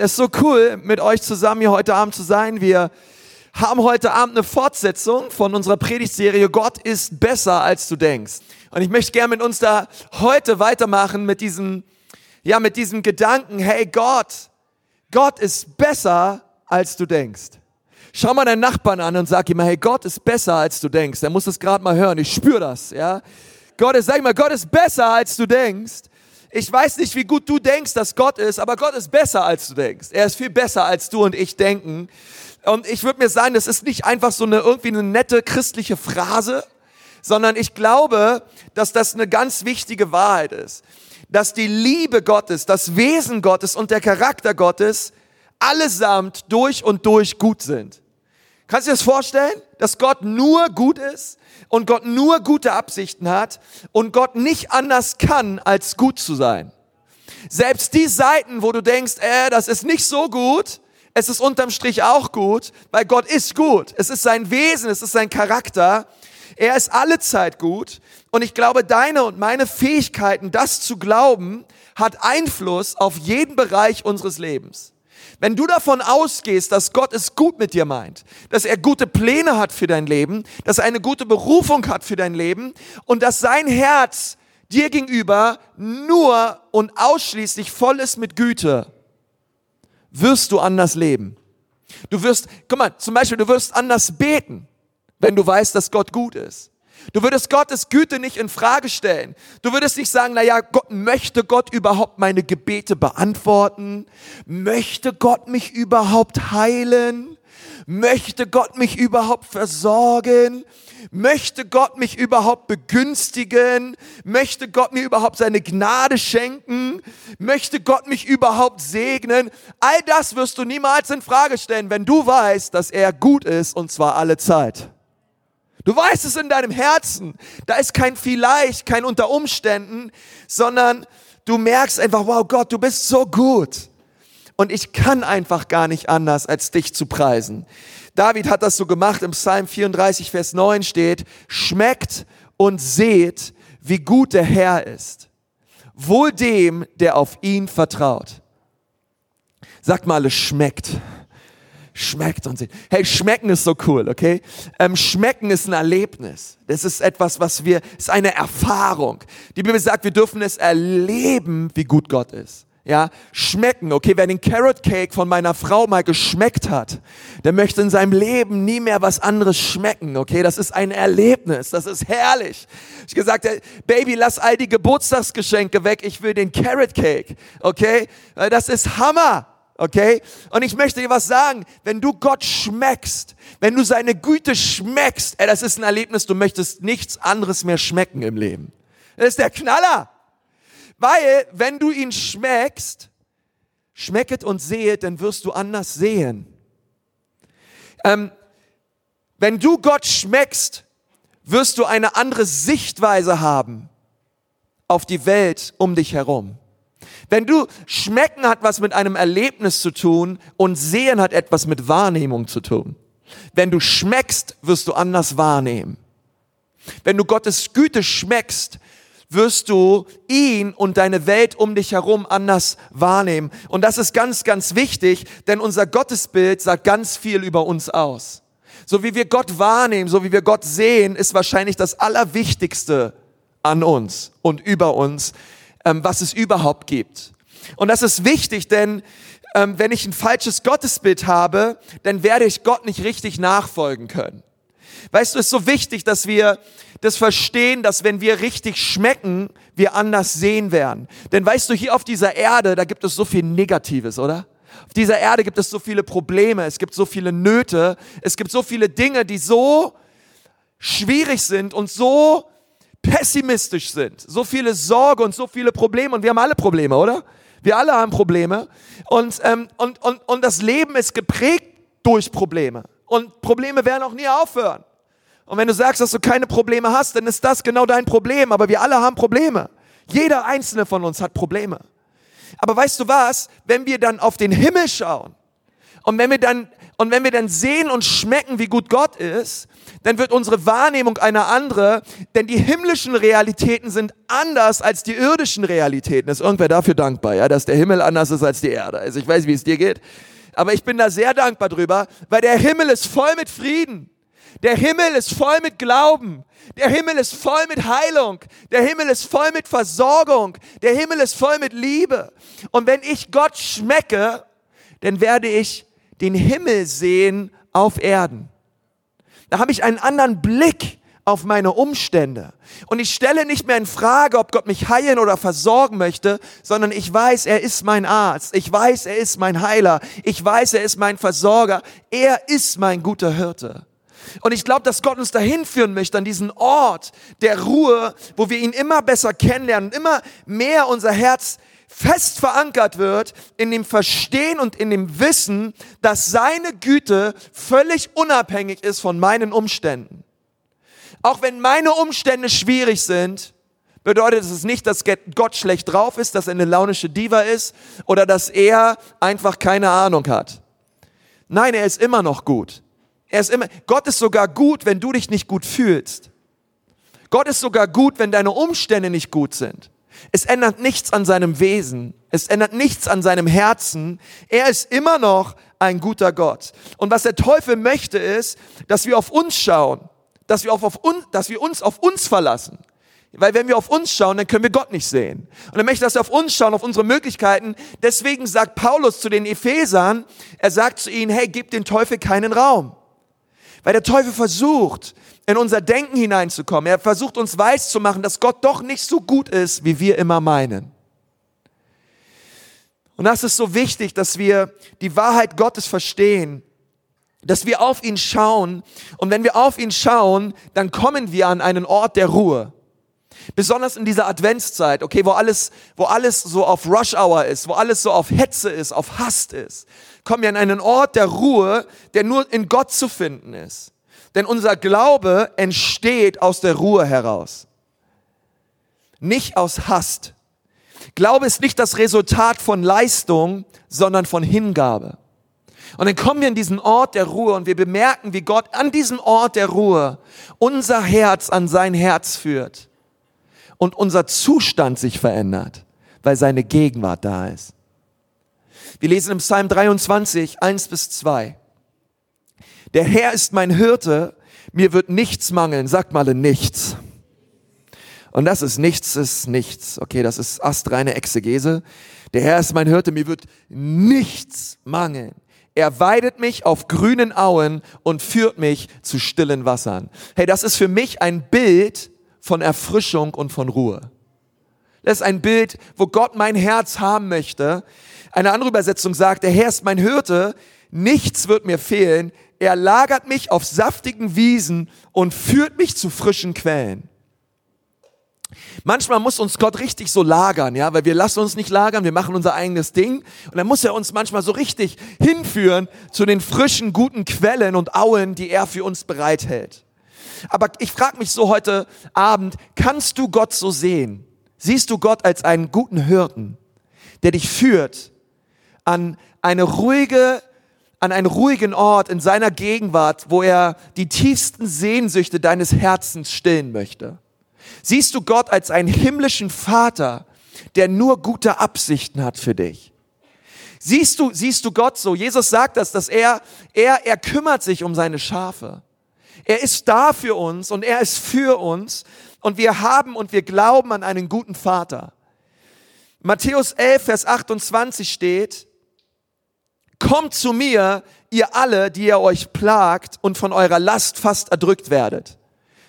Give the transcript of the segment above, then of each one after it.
Es ist so cool, mit euch zusammen hier heute Abend zu sein. Wir haben heute Abend eine Fortsetzung von unserer Predigtserie Gott ist besser, als du denkst. Und ich möchte gerne mit uns da heute weitermachen mit diesem, ja, mit diesem Gedanken, hey Gott, Gott ist besser, als du denkst. Schau mal deinen Nachbarn an und sag ihm, hey, Gott ist besser, als du denkst. Er muss das gerade mal hören. Ich spüre das, ja. Gott ist, sag mal, Gott ist besser, als du denkst. Ich weiß nicht, wie gut du denkst, dass Gott ist, aber Gott ist besser, als du denkst. Er ist viel besser, als du und ich denken. Und ich würde mir sagen, das ist nicht einfach so eine irgendwie eine nette christliche Phrase, sondern ich glaube, dass das eine ganz wichtige Wahrheit ist. Dass die Liebe Gottes, das Wesen Gottes und der Charakter Gottes allesamt durch und durch gut sind. Kannst du dir das vorstellen, dass Gott nur gut ist? und Gott nur gute Absichten hat und Gott nicht anders kann, als gut zu sein. Selbst die Seiten, wo du denkst, äh, das ist nicht so gut, es ist unterm Strich auch gut, weil Gott ist gut. Es ist sein Wesen, es ist sein Charakter. Er ist alle Zeit gut. Und ich glaube, deine und meine Fähigkeiten, das zu glauben, hat Einfluss auf jeden Bereich unseres Lebens. Wenn du davon ausgehst, dass Gott es gut mit dir meint, dass er gute Pläne hat für dein Leben, dass er eine gute Berufung hat für dein Leben und dass sein Herz dir gegenüber nur und ausschließlich voll ist mit Güte, wirst du anders leben. Du wirst, guck mal, zum Beispiel, du wirst anders beten, wenn du weißt, dass Gott gut ist. Du würdest Gottes Güte nicht in Frage stellen. Du würdest nicht sagen, na ja, Gott, möchte Gott überhaupt meine Gebete beantworten? Möchte Gott mich überhaupt heilen? Möchte Gott mich überhaupt versorgen? Möchte Gott mich überhaupt begünstigen? Möchte Gott mir überhaupt seine Gnade schenken? Möchte Gott mich überhaupt segnen? All das wirst du niemals in Frage stellen, wenn du weißt, dass er gut ist und zwar alle Zeit. Du weißt es in deinem Herzen. Da ist kein vielleicht, kein unter Umständen, sondern du merkst einfach, wow Gott, du bist so gut. Und ich kann einfach gar nicht anders, als dich zu preisen. David hat das so gemacht. Im Psalm 34, Vers 9 steht, schmeckt und seht, wie gut der Herr ist. Wohl dem, der auf ihn vertraut. Sagt mal, es schmeckt schmeckt und sieht. Hey, schmecken ist so cool, okay? Ähm, schmecken ist ein Erlebnis. Das ist etwas, was wir, ist eine Erfahrung. Die Bibel sagt, wir dürfen es erleben, wie gut Gott ist. Ja, schmecken. Okay, wer den Carrot Cake von meiner Frau mal geschmeckt hat, der möchte in seinem Leben nie mehr was anderes schmecken. Okay, das ist ein Erlebnis. Das ist herrlich. Ich gesagt, Baby, lass all die Geburtstagsgeschenke weg. Ich will den Carrot Cake. Okay, das ist Hammer okay? Und ich möchte dir was sagen, wenn du Gott schmeckst, wenn du seine Güte schmeckst, ey, das ist ein Erlebnis, du möchtest nichts anderes mehr schmecken im Leben. Das ist der Knaller. Weil, wenn du ihn schmeckst, schmecket und sehet, dann wirst du anders sehen. Ähm, wenn du Gott schmeckst, wirst du eine andere Sichtweise haben auf die Welt um dich herum. Wenn du schmecken hat was mit einem Erlebnis zu tun und sehen hat etwas mit Wahrnehmung zu tun. Wenn du schmeckst, wirst du anders wahrnehmen. Wenn du Gottes Güte schmeckst, wirst du ihn und deine Welt um dich herum anders wahrnehmen. Und das ist ganz, ganz wichtig, denn unser Gottesbild sagt ganz viel über uns aus. So wie wir Gott wahrnehmen, so wie wir Gott sehen, ist wahrscheinlich das Allerwichtigste an uns und über uns, ähm, was es überhaupt gibt. Und das ist wichtig, denn ähm, wenn ich ein falsches Gottesbild habe, dann werde ich Gott nicht richtig nachfolgen können. Weißt du, es ist so wichtig, dass wir das verstehen, dass wenn wir richtig schmecken, wir anders sehen werden. Denn weißt du, hier auf dieser Erde, da gibt es so viel Negatives, oder? Auf dieser Erde gibt es so viele Probleme, es gibt so viele Nöte, es gibt so viele Dinge, die so schwierig sind und so pessimistisch sind, so viele Sorge und so viele Probleme und wir haben alle Probleme, oder? Wir alle haben Probleme und, ähm, und, und, und das Leben ist geprägt durch Probleme und Probleme werden auch nie aufhören. Und wenn du sagst, dass du keine Probleme hast, dann ist das genau dein Problem, aber wir alle haben Probleme. Jeder einzelne von uns hat Probleme. Aber weißt du was, wenn wir dann auf den Himmel schauen Und wenn wir dann, und wenn wir dann sehen und schmecken, wie gut Gott ist, dann wird unsere Wahrnehmung eine andere, denn die himmlischen Realitäten sind anders als die irdischen Realitäten. Ist irgendwer dafür dankbar, ja, dass der Himmel anders ist als die Erde? Also ich weiß, wie es dir geht, aber ich bin da sehr dankbar drüber, weil der Himmel ist voll mit Frieden. Der Himmel ist voll mit Glauben. Der Himmel ist voll mit Heilung. Der Himmel ist voll mit Versorgung. Der Himmel ist voll mit Liebe. Und wenn ich Gott schmecke, dann werde ich den Himmel sehen auf Erden. Da habe ich einen anderen Blick auf meine Umstände. Und ich stelle nicht mehr in Frage, ob Gott mich heilen oder versorgen möchte, sondern ich weiß, er ist mein Arzt. Ich weiß, er ist mein Heiler. Ich weiß, er ist mein Versorger. Er ist mein guter Hirte. Und ich glaube, dass Gott uns dahin führen möchte, an diesen Ort der Ruhe, wo wir ihn immer besser kennenlernen, immer mehr unser Herz fest verankert wird in dem Verstehen und in dem Wissen, dass seine Güte völlig unabhängig ist von meinen Umständen. Auch wenn meine Umstände schwierig sind, bedeutet es nicht, dass Gott schlecht drauf ist, dass er eine launische Diva ist oder dass er einfach keine Ahnung hat. Nein, er ist immer noch gut. Er ist immer, Gott ist sogar gut, wenn du dich nicht gut fühlst. Gott ist sogar gut, wenn deine Umstände nicht gut sind. Es ändert nichts an seinem Wesen. Es ändert nichts an seinem Herzen. Er ist immer noch ein guter Gott. Und was der Teufel möchte, ist, dass wir auf uns schauen, dass wir, auf, auf uns, dass wir uns auf uns verlassen. Weil wenn wir auf uns schauen, dann können wir Gott nicht sehen. Und er möchte, dass wir auf uns schauen, auf unsere Möglichkeiten. Deswegen sagt Paulus zu den Ephesern, er sagt zu ihnen, hey, gib den Teufel keinen Raum. Weil der Teufel versucht, in unser Denken hineinzukommen. Er versucht uns weiß zu machen, dass Gott doch nicht so gut ist, wie wir immer meinen. Und das ist so wichtig, dass wir die Wahrheit Gottes verstehen, dass wir auf ihn schauen. Und wenn wir auf ihn schauen, dann kommen wir an einen Ort der Ruhe. Besonders in dieser Adventszeit, okay, wo alles, wo alles so auf Rush Hour ist, wo alles so auf Hetze ist, auf Hast ist kommen wir an einen Ort der Ruhe, der nur in Gott zu finden ist. Denn unser Glaube entsteht aus der Ruhe heraus, nicht aus Hast. Glaube ist nicht das Resultat von Leistung, sondern von Hingabe. Und dann kommen wir in diesen Ort der Ruhe und wir bemerken, wie Gott an diesem Ort der Ruhe unser Herz an sein Herz führt und unser Zustand sich verändert, weil seine Gegenwart da ist. Wir lesen im Psalm 23, 1 bis 2. Der Herr ist mein Hirte, mir wird nichts mangeln. Sagt mal nichts. Und das ist nichts, ist nichts. Okay, das ist astreine Exegese. Der Herr ist mein Hirte, mir wird nichts mangeln. Er weidet mich auf grünen Auen und führt mich zu stillen Wassern. Hey, das ist für mich ein Bild von Erfrischung und von Ruhe. Das ist ein Bild, wo Gott mein Herz haben möchte, eine andere Übersetzung sagt, der Herr ist mein Hirte, nichts wird mir fehlen. Er lagert mich auf saftigen Wiesen und führt mich zu frischen Quellen. Manchmal muss uns Gott richtig so lagern, ja, weil wir lassen uns nicht lagern, wir machen unser eigenes Ding und dann muss er uns manchmal so richtig hinführen zu den frischen, guten Quellen und Auen, die er für uns bereithält. Aber ich frage mich so heute Abend, kannst du Gott so sehen? Siehst du Gott als einen guten Hirten, der dich führt an eine ruhige, an einen ruhigen Ort in seiner Gegenwart, wo er die tiefsten Sehnsüchte deines Herzens stillen möchte? Siehst du Gott als einen himmlischen Vater, der nur gute Absichten hat für dich? Siehst du, siehst du Gott so? Jesus sagt das, dass er, er, er kümmert sich um seine Schafe. Er ist da für uns und er ist für uns und wir haben und wir glauben an einen guten Vater. Matthäus 11, Vers 28 steht, Kommt zu mir, ihr alle, die ihr euch plagt und von eurer Last fast erdrückt werdet.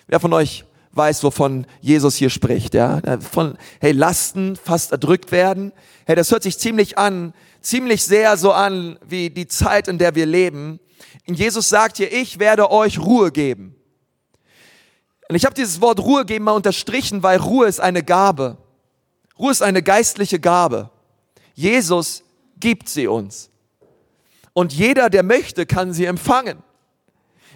Wer von euch weiß, wovon Jesus hier spricht, ja? Von, hey, Lasten fast erdrückt werden. Hey, das hört sich ziemlich an, ziemlich sehr so an, wie die Zeit, in der wir leben. Und Jesus sagt hier, ich werde euch Ruhe geben. Und ich habe dieses Wort Ruhe geben mal unterstrichen, weil Ruhe ist eine Gabe. Ruhe ist eine geistliche Gabe. Jesus gibt sie uns. Und jeder, der möchte, kann sie empfangen.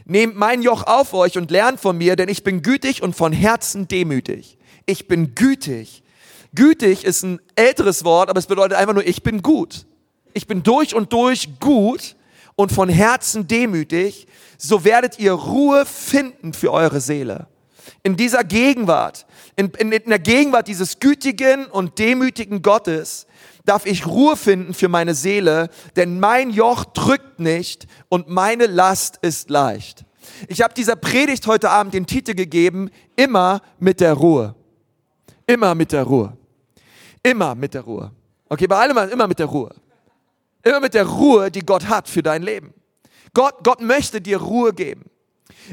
Nehmt mein Joch auf euch und lernt von mir, denn ich bin gütig und von Herzen demütig. Ich bin gütig. Gütig ist ein älteres Wort, aber es bedeutet einfach nur, ich bin gut. Ich bin durch und durch gut und von Herzen demütig, so werdet ihr Ruhe finden für eure Seele. In dieser Gegenwart, in, in, in der Gegenwart dieses gütigen und demütigen Gottes, darf ich Ruhe finden für meine Seele, denn mein Joch drückt nicht und meine Last ist leicht. Ich habe dieser Predigt heute Abend den Titel gegeben, immer mit der Ruhe. Immer mit der Ruhe. Immer mit der Ruhe. Okay, bei allem immer mit der Ruhe. Immer mit der Ruhe, die Gott hat für dein Leben. Gott, Gott möchte dir Ruhe geben.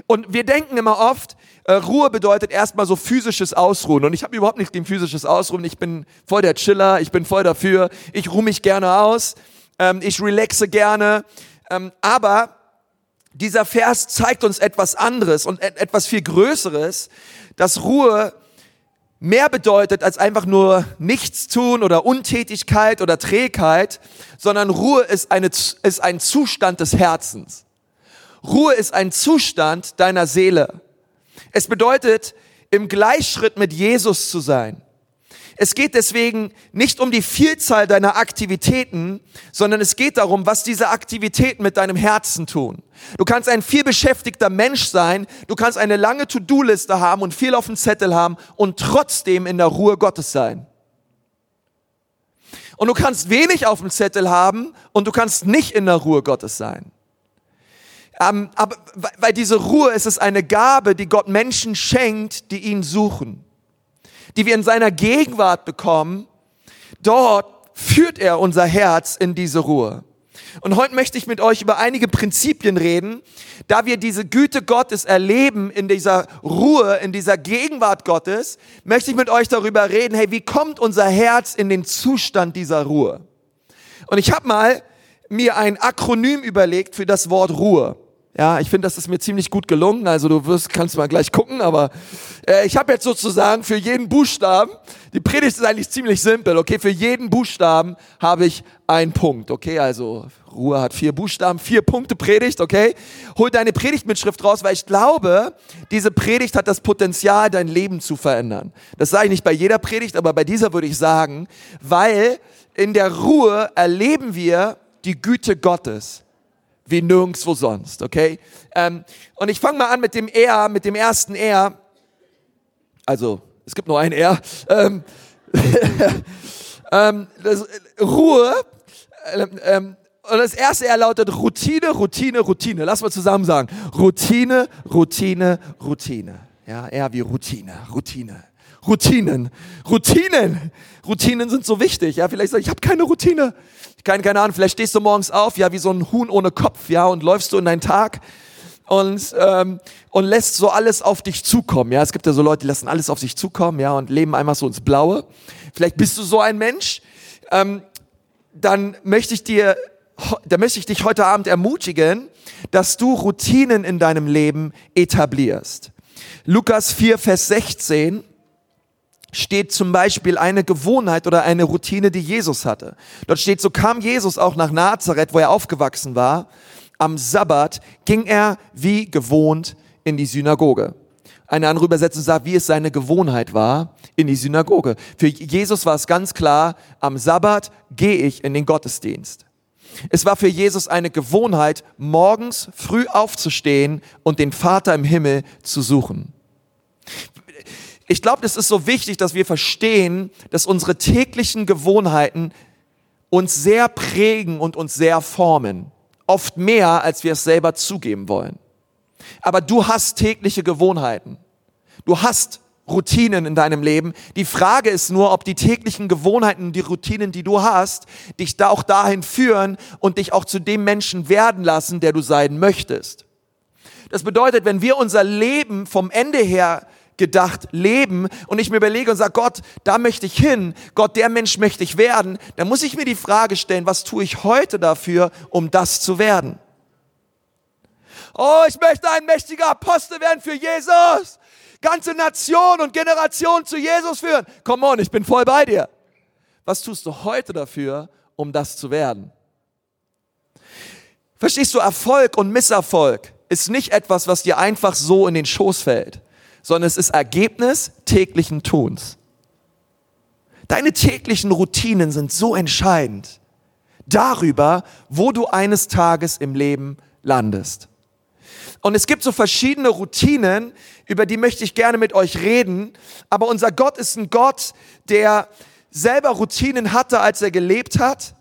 Und wir denken immer oft, äh, Ruhe bedeutet erstmal so physisches Ausruhen. Und ich habe überhaupt nicht gegen physisches Ausruhen. Ich bin voll der Chiller, ich bin voll dafür. Ich ruhe mich gerne aus, ähm, ich relaxe gerne. Ähm, aber dieser Vers zeigt uns etwas anderes und etwas viel Größeres, dass Ruhe mehr bedeutet als einfach nur nichts tun oder Untätigkeit oder Trägheit, sondern Ruhe ist, eine, ist ein Zustand des Herzens. Ruhe ist ein Zustand deiner Seele. Es bedeutet, im Gleichschritt mit Jesus zu sein. Es geht deswegen nicht um die Vielzahl deiner Aktivitäten, sondern es geht darum, was diese Aktivitäten mit deinem Herzen tun. Du kannst ein vielbeschäftigter Mensch sein, du kannst eine lange To-Do-Liste haben und viel auf dem Zettel haben und trotzdem in der Ruhe Gottes sein. Und du kannst wenig auf dem Zettel haben und du kannst nicht in der Ruhe Gottes sein. Ähm, aber weil diese Ruhe ist es eine Gabe, die Gott Menschen schenkt, die ihn suchen die wir in seiner Gegenwart bekommen, dort führt er unser Herz in diese Ruhe. Und heute möchte ich mit euch über einige Prinzipien reden, da wir diese Güte Gottes erleben in dieser Ruhe, in dieser Gegenwart Gottes, möchte ich mit euch darüber reden, hey, wie kommt unser Herz in den Zustand dieser Ruhe? Und ich habe mal mir ein Akronym überlegt für das Wort Ruhe. Ja, ich finde, das ist mir ziemlich gut gelungen. Also du wirst, kannst mal gleich gucken, aber äh, ich habe jetzt sozusagen für jeden Buchstaben, die Predigt ist eigentlich ziemlich simpel, okay? Für jeden Buchstaben habe ich einen Punkt, okay? Also Ruhe hat vier Buchstaben, vier Punkte Predigt, okay? Hol deine Predigtmitschrift raus, weil ich glaube, diese Predigt hat das Potenzial, dein Leben zu verändern. Das sage ich nicht bei jeder Predigt, aber bei dieser würde ich sagen, weil in der Ruhe erleben wir die Güte Gottes wie nirgendwo sonst, okay? Ähm, und ich fange mal an mit dem R, mit dem ersten R. Also, es gibt nur ein R. Ähm, ähm, das, Ruhe. Ähm, ähm, und das erste R lautet Routine, Routine, Routine. Lass mal zusammen sagen. Routine, Routine, Routine. Ja, R wie Routine, Routine. Routinen, Routinen, Routinen sind so wichtig. Ja, vielleicht sag ich, ich habe keine Routine keine, keine Ahnung, vielleicht stehst du morgens auf, ja, wie so ein Huhn ohne Kopf, ja, und läufst du in deinen Tag und, ähm, und lässt so alles auf dich zukommen, ja. Es gibt ja so Leute, die lassen alles auf sich zukommen, ja, und leben einfach so ins Blaue. Vielleicht bist du so ein Mensch, ähm, dann möchte ich dir, da möchte ich dich heute Abend ermutigen, dass du Routinen in deinem Leben etablierst. Lukas 4, Vers 16 steht zum Beispiel eine Gewohnheit oder eine Routine, die Jesus hatte. Dort steht, so kam Jesus auch nach Nazareth, wo er aufgewachsen war. Am Sabbat ging er wie gewohnt in die Synagoge. Eine andere Übersetzung sagt, wie es seine Gewohnheit war, in die Synagoge. Für Jesus war es ganz klar, am Sabbat gehe ich in den Gottesdienst. Es war für Jesus eine Gewohnheit, morgens früh aufzustehen und den Vater im Himmel zu suchen. Ich glaube, es ist so wichtig, dass wir verstehen, dass unsere täglichen Gewohnheiten uns sehr prägen und uns sehr formen. Oft mehr, als wir es selber zugeben wollen. Aber du hast tägliche Gewohnheiten. Du hast Routinen in deinem Leben. Die Frage ist nur, ob die täglichen Gewohnheiten, die Routinen, die du hast, dich da auch dahin führen und dich auch zu dem Menschen werden lassen, der du sein möchtest. Das bedeutet, wenn wir unser Leben vom Ende her gedacht leben und ich mir überlege und sage, Gott, da möchte ich hin, Gott, der Mensch möchte ich werden, dann muss ich mir die Frage stellen, was tue ich heute dafür, um das zu werden? Oh, ich möchte ein mächtiger Apostel werden für Jesus. Ganze Nation und Generation zu Jesus führen. Come on, ich bin voll bei dir. Was tust du heute dafür, um das zu werden? Verstehst du, Erfolg und Misserfolg ist nicht etwas, was dir einfach so in den Schoß fällt sondern es ist Ergebnis täglichen Tuns. Deine täglichen Routinen sind so entscheidend. darüber, wo du eines Tages im Leben landest. Und es gibt so verschiedene Routinen, über die möchte ich gerne mit euch reden. Aber unser Gott ist ein Gott, der selber Routinen hatte, als er gelebt hat.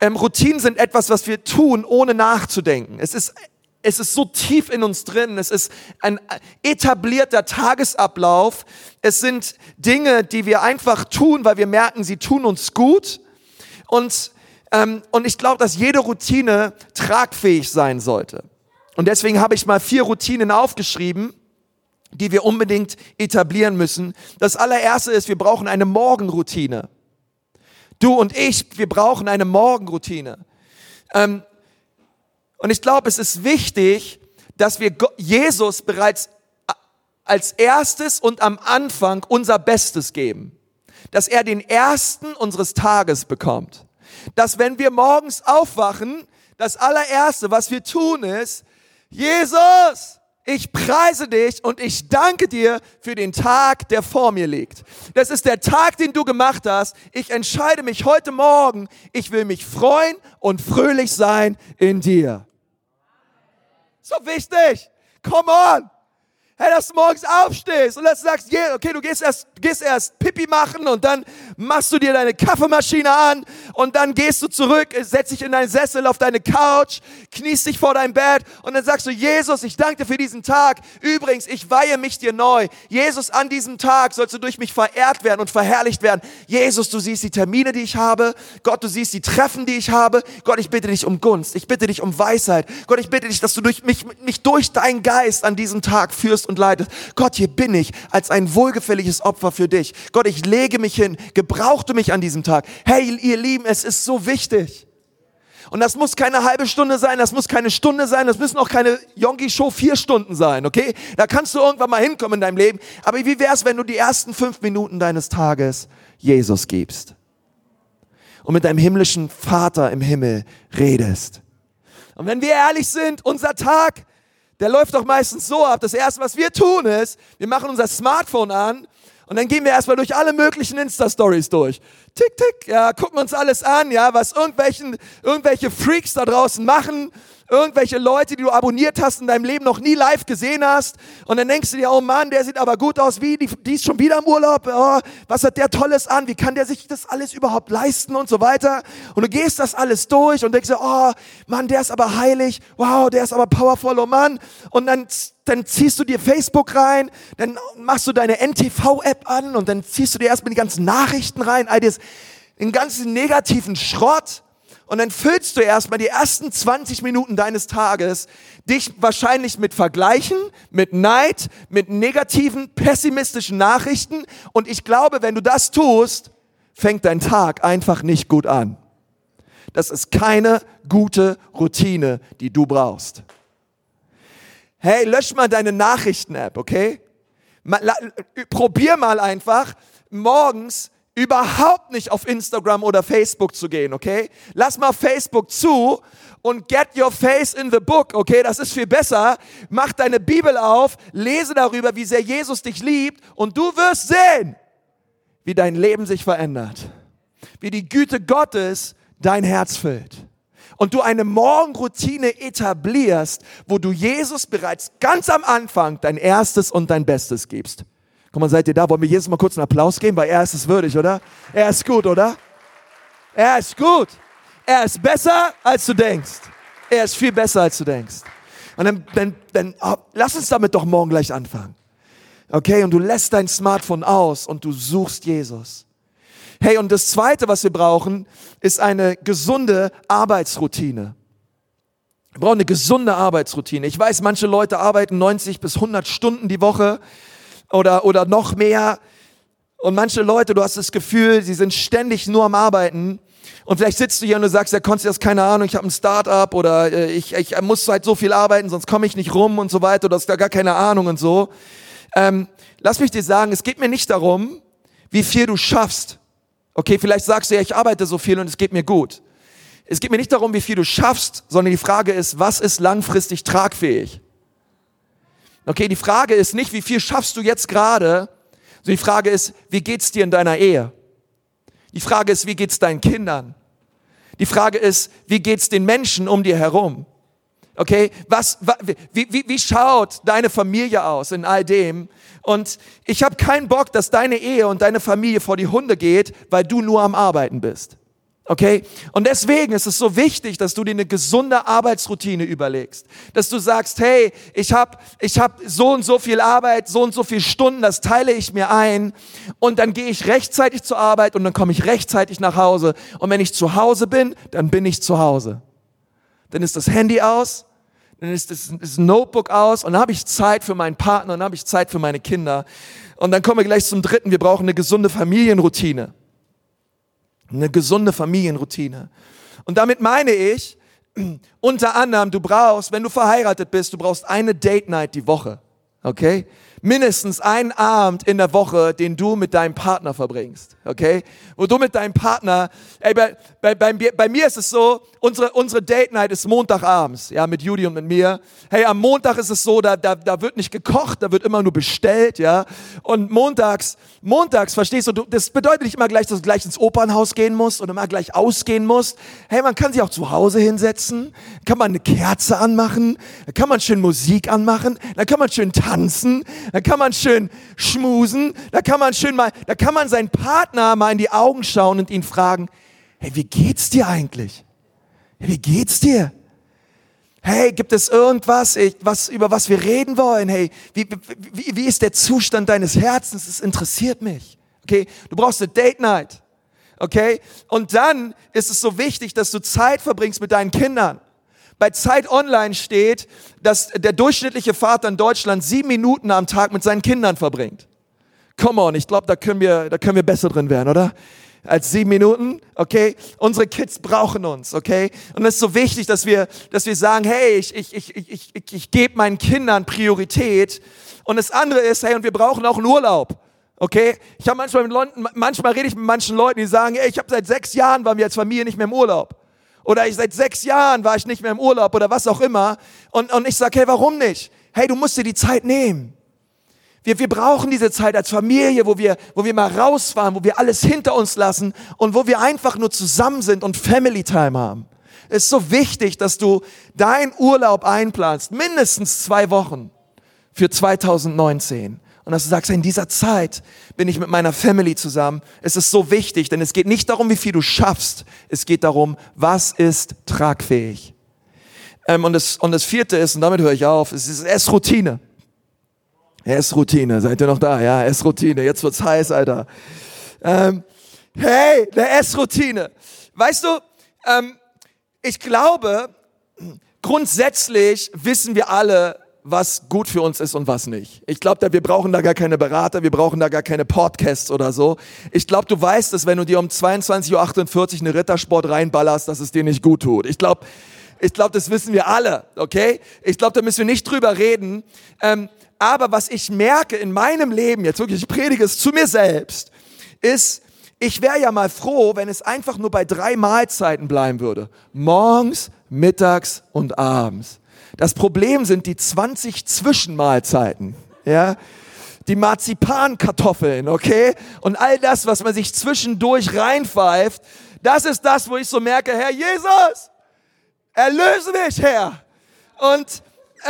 Ähm, Routinen sind etwas, was wir tun, ohne nachzudenken. Es ist, es ist so tief in uns drin. Es ist ein etablierter Tagesablauf. Es sind Dinge, die wir einfach tun, weil wir merken, sie tun uns gut. Und, ähm, und ich glaube, dass jede Routine tragfähig sein sollte. Und deswegen habe ich mal vier Routinen aufgeschrieben, die wir unbedingt etablieren müssen. Das allererste ist, wir brauchen eine Morgenroutine. Du und ich, wir brauchen eine Morgenroutine. Ähm, und ich glaube, es ist wichtig, dass wir Jesus bereits als erstes und am Anfang unser Bestes geben. Dass er den ersten unseres Tages bekommt. Dass wenn wir morgens aufwachen, das allererste, was wir tun, ist, Jesus, ich preise dich und ich danke dir für den Tag, der vor mir liegt. Das ist der Tag, den du gemacht hast. Ich entscheide mich heute Morgen, ich will mich freuen und fröhlich sein in dir. So wichtig. Come on. Hey, dass du morgens aufstehst und dass du sagst, okay, du gehst erst, gehst erst Pipi machen und dann machst du dir deine Kaffeemaschine an und dann gehst du zurück, setzt dich in deinen Sessel auf deine Couch, kniest dich vor dein Bett und dann sagst du, Jesus, ich danke dir für diesen Tag. Übrigens, ich weihe mich dir neu. Jesus, an diesem Tag sollst du durch mich verehrt werden und verherrlicht werden. Jesus, du siehst die Termine, die ich habe. Gott, du siehst die Treffen, die ich habe. Gott, ich bitte dich um Gunst. Ich bitte dich um Weisheit. Gott, ich bitte dich, dass du durch mich, mich durch deinen Geist an diesem Tag führst und leidest. Gott, hier bin ich als ein wohlgefälliges Opfer für dich. Gott, ich lege mich hin, gebrauchte mich an diesem Tag. Hey, ihr Lieben, es ist so wichtig. Und das muss keine halbe Stunde sein, das muss keine Stunde sein, das müssen auch keine Yongi-Show vier Stunden sein, okay? Da kannst du irgendwann mal hinkommen in deinem Leben. Aber wie wär's, wenn du die ersten fünf Minuten deines Tages Jesus gibst? Und mit deinem himmlischen Vater im Himmel redest. Und wenn wir ehrlich sind, unser Tag der läuft doch meistens so ab. Das erste, was wir tun, ist, wir machen unser Smartphone an und dann gehen wir erstmal durch alle möglichen Insta-Stories durch. Tick, tick, ja, gucken uns alles an, ja, was irgendwelchen, irgendwelche Freaks da draußen machen irgendwelche Leute, die du abonniert hast in deinem Leben noch nie live gesehen hast. Und dann denkst du dir, oh Mann, der sieht aber gut aus, wie, die, die ist schon wieder im Urlaub, oh, was hat der Tolles an, wie kann der sich das alles überhaupt leisten und so weiter. Und du gehst das alles durch und denkst dir, oh Mann, der ist aber heilig, wow, der ist aber powerful, oh Mann. Und dann, dann ziehst du dir Facebook rein, dann machst du deine NTV-App an und dann ziehst du dir erstmal die ganzen Nachrichten rein, all das, den ganzen negativen Schrott. Und dann füllst du erstmal die ersten 20 Minuten deines Tages dich wahrscheinlich mit Vergleichen, mit Neid, mit negativen, pessimistischen Nachrichten. Und ich glaube, wenn du das tust, fängt dein Tag einfach nicht gut an. Das ist keine gute Routine, die du brauchst. Hey, lösch mal deine Nachrichten-App, okay? Probier mal einfach morgens überhaupt nicht auf Instagram oder Facebook zu gehen, okay? Lass mal Facebook zu und get your face in the book, okay? Das ist viel besser. Mach deine Bibel auf, lese darüber, wie sehr Jesus dich liebt und du wirst sehen, wie dein Leben sich verändert. Wie die Güte Gottes dein Herz füllt. Und du eine Morgenroutine etablierst, wo du Jesus bereits ganz am Anfang dein erstes und dein Bestes gibst. Guck mal, seid ihr da? Wollen wir Jesus mal kurz einen Applaus geben? Weil er ist es würdig, oder? Er ist gut, oder? Er ist gut. Er ist besser, als du denkst. Er ist viel besser, als du denkst. Und dann, dann, dann oh, lass uns damit doch morgen gleich anfangen. Okay, und du lässt dein Smartphone aus und du suchst Jesus. Hey, und das Zweite, was wir brauchen, ist eine gesunde Arbeitsroutine. Wir brauchen eine gesunde Arbeitsroutine. Ich weiß, manche Leute arbeiten 90 bis 100 Stunden die Woche oder, oder noch mehr. Und manche Leute, du hast das Gefühl, sie sind ständig nur am Arbeiten. Und vielleicht sitzt du hier und du sagst, ja, Konstantin, keine Ahnung, ich habe ein Start-up oder äh, ich, ich muss halt so viel arbeiten, sonst komme ich nicht rum und so weiter oder hast da gar keine Ahnung und so. Ähm, lass mich dir sagen, es geht mir nicht darum, wie viel du schaffst. Okay, vielleicht sagst du ja, ich arbeite so viel und es geht mir gut. Es geht mir nicht darum, wie viel du schaffst, sondern die Frage ist, was ist langfristig tragfähig? Okay, die Frage ist nicht, wie viel schaffst du jetzt gerade, die Frage ist, wie geht's dir in deiner Ehe? Die Frage ist, wie geht's deinen Kindern? Die Frage ist, wie geht's den Menschen um dir herum? Okay, was, wie, wie, wie schaut deine Familie aus in all dem? Und ich habe keinen Bock, dass deine Ehe und deine Familie vor die Hunde geht, weil du nur am Arbeiten bist. Okay? Und deswegen ist es so wichtig, dass du dir eine gesunde Arbeitsroutine überlegst. Dass du sagst, hey, ich habe ich hab so und so viel Arbeit, so und so viele Stunden, das teile ich mir ein. Und dann gehe ich rechtzeitig zur Arbeit und dann komme ich rechtzeitig nach Hause. Und wenn ich zu Hause bin, dann bin ich zu Hause. Dann ist das Handy aus, dann ist das, das Notebook aus und dann habe ich Zeit für meinen Partner und dann habe ich Zeit für meine Kinder. Und dann kommen wir gleich zum dritten, wir brauchen eine gesunde Familienroutine. Eine gesunde Familienroutine. Und damit meine ich, unter anderem, du brauchst, wenn du verheiratet bist, du brauchst eine Date Night die Woche. Okay? Mindestens einen Abend in der Woche, den du mit deinem Partner verbringst, okay? Wo du mit deinem Partner, ey, bei, bei, bei, bei mir ist es so, unsere, unsere Date Night ist Montagabends, ja, mit Judy und mit mir. Hey, am Montag ist es so, da, da, da wird nicht gekocht, da wird immer nur bestellt, ja? Und montags, montags, verstehst du, du, das bedeutet nicht immer gleich, dass du gleich ins Opernhaus gehen musst oder immer gleich ausgehen musst. Hey, man kann sich auch zu Hause hinsetzen, kann man eine Kerze anmachen, kann man schön Musik anmachen, da kann man schön tanzen, da kann man schön schmusen, da kann man schön mal, da kann man seinen Partner mal in die Augen schauen und ihn fragen, hey, wie geht's dir eigentlich? Hey, wie geht's dir? Hey, gibt es irgendwas, was, über was wir reden wollen? Hey, wie, wie, wie ist der Zustand deines Herzens? Es interessiert mich. Okay, du brauchst eine Date Night. Okay, und dann ist es so wichtig, dass du Zeit verbringst mit deinen Kindern. Bei Zeit Online steht, dass der durchschnittliche Vater in Deutschland sieben Minuten am Tag mit seinen Kindern verbringt. Come on, ich glaube, da können wir, da können wir besser drin werden, oder? Als sieben Minuten, okay? Unsere Kids brauchen uns, okay? Und es ist so wichtig, dass wir, dass wir sagen, hey, ich, ich, ich, ich, ich, ich gebe meinen Kindern Priorität. Und das andere ist, hey, und wir brauchen auch einen Urlaub. Okay? Ich habe manchmal mit Leuten, manchmal rede ich mit manchen Leuten, die sagen, ey, ich habe seit sechs Jahren waren wir als Familie nicht mehr im Urlaub oder ich seit sechs Jahren war ich nicht mehr im Urlaub oder was auch immer. Und, und ich sage, hey, warum nicht? Hey, du musst dir die Zeit nehmen. Wir, wir brauchen diese Zeit als Familie, wo wir, wo wir mal rausfahren, wo wir alles hinter uns lassen und wo wir einfach nur zusammen sind und Family Time haben. Es ist so wichtig, dass du deinen Urlaub einplanst, mindestens zwei Wochen für 2019 und dass du sagst, in dieser Zeit bin ich mit meiner Family zusammen. Es ist so wichtig, denn es geht nicht darum, wie viel du schaffst. Es geht darum, was ist tragfähig. Ähm, und, das, und das vierte ist, und damit höre ich auf, es ist Essroutine. Essroutine, seid ihr noch da? Ja, Essroutine, jetzt wird's heiß, Alter. Ähm, hey, eine Essroutine. Weißt du, ähm, ich glaube, grundsätzlich wissen wir alle, was gut für uns ist und was nicht. Ich glaube, wir brauchen da gar keine Berater, wir brauchen da gar keine Podcasts oder so. Ich glaube, du weißt dass wenn du dir um 22.48 Uhr eine Rittersport reinballerst, dass es dir nicht gut tut. Ich glaube, ich glaube, das wissen wir alle, okay? Ich glaube, da müssen wir nicht drüber reden. Ähm, aber was ich merke in meinem Leben, jetzt wirklich, ich predige es zu mir selbst, ist, ich wäre ja mal froh, wenn es einfach nur bei drei Mahlzeiten bleiben würde. Morgens, mittags und abends. Das Problem sind die 20 Zwischenmahlzeiten. Ja? Die Marzipankartoffeln, okay? Und all das, was man sich zwischendurch reinpfeift, das ist das, wo ich so merke, Herr Jesus, erlöse mich, Herr. Und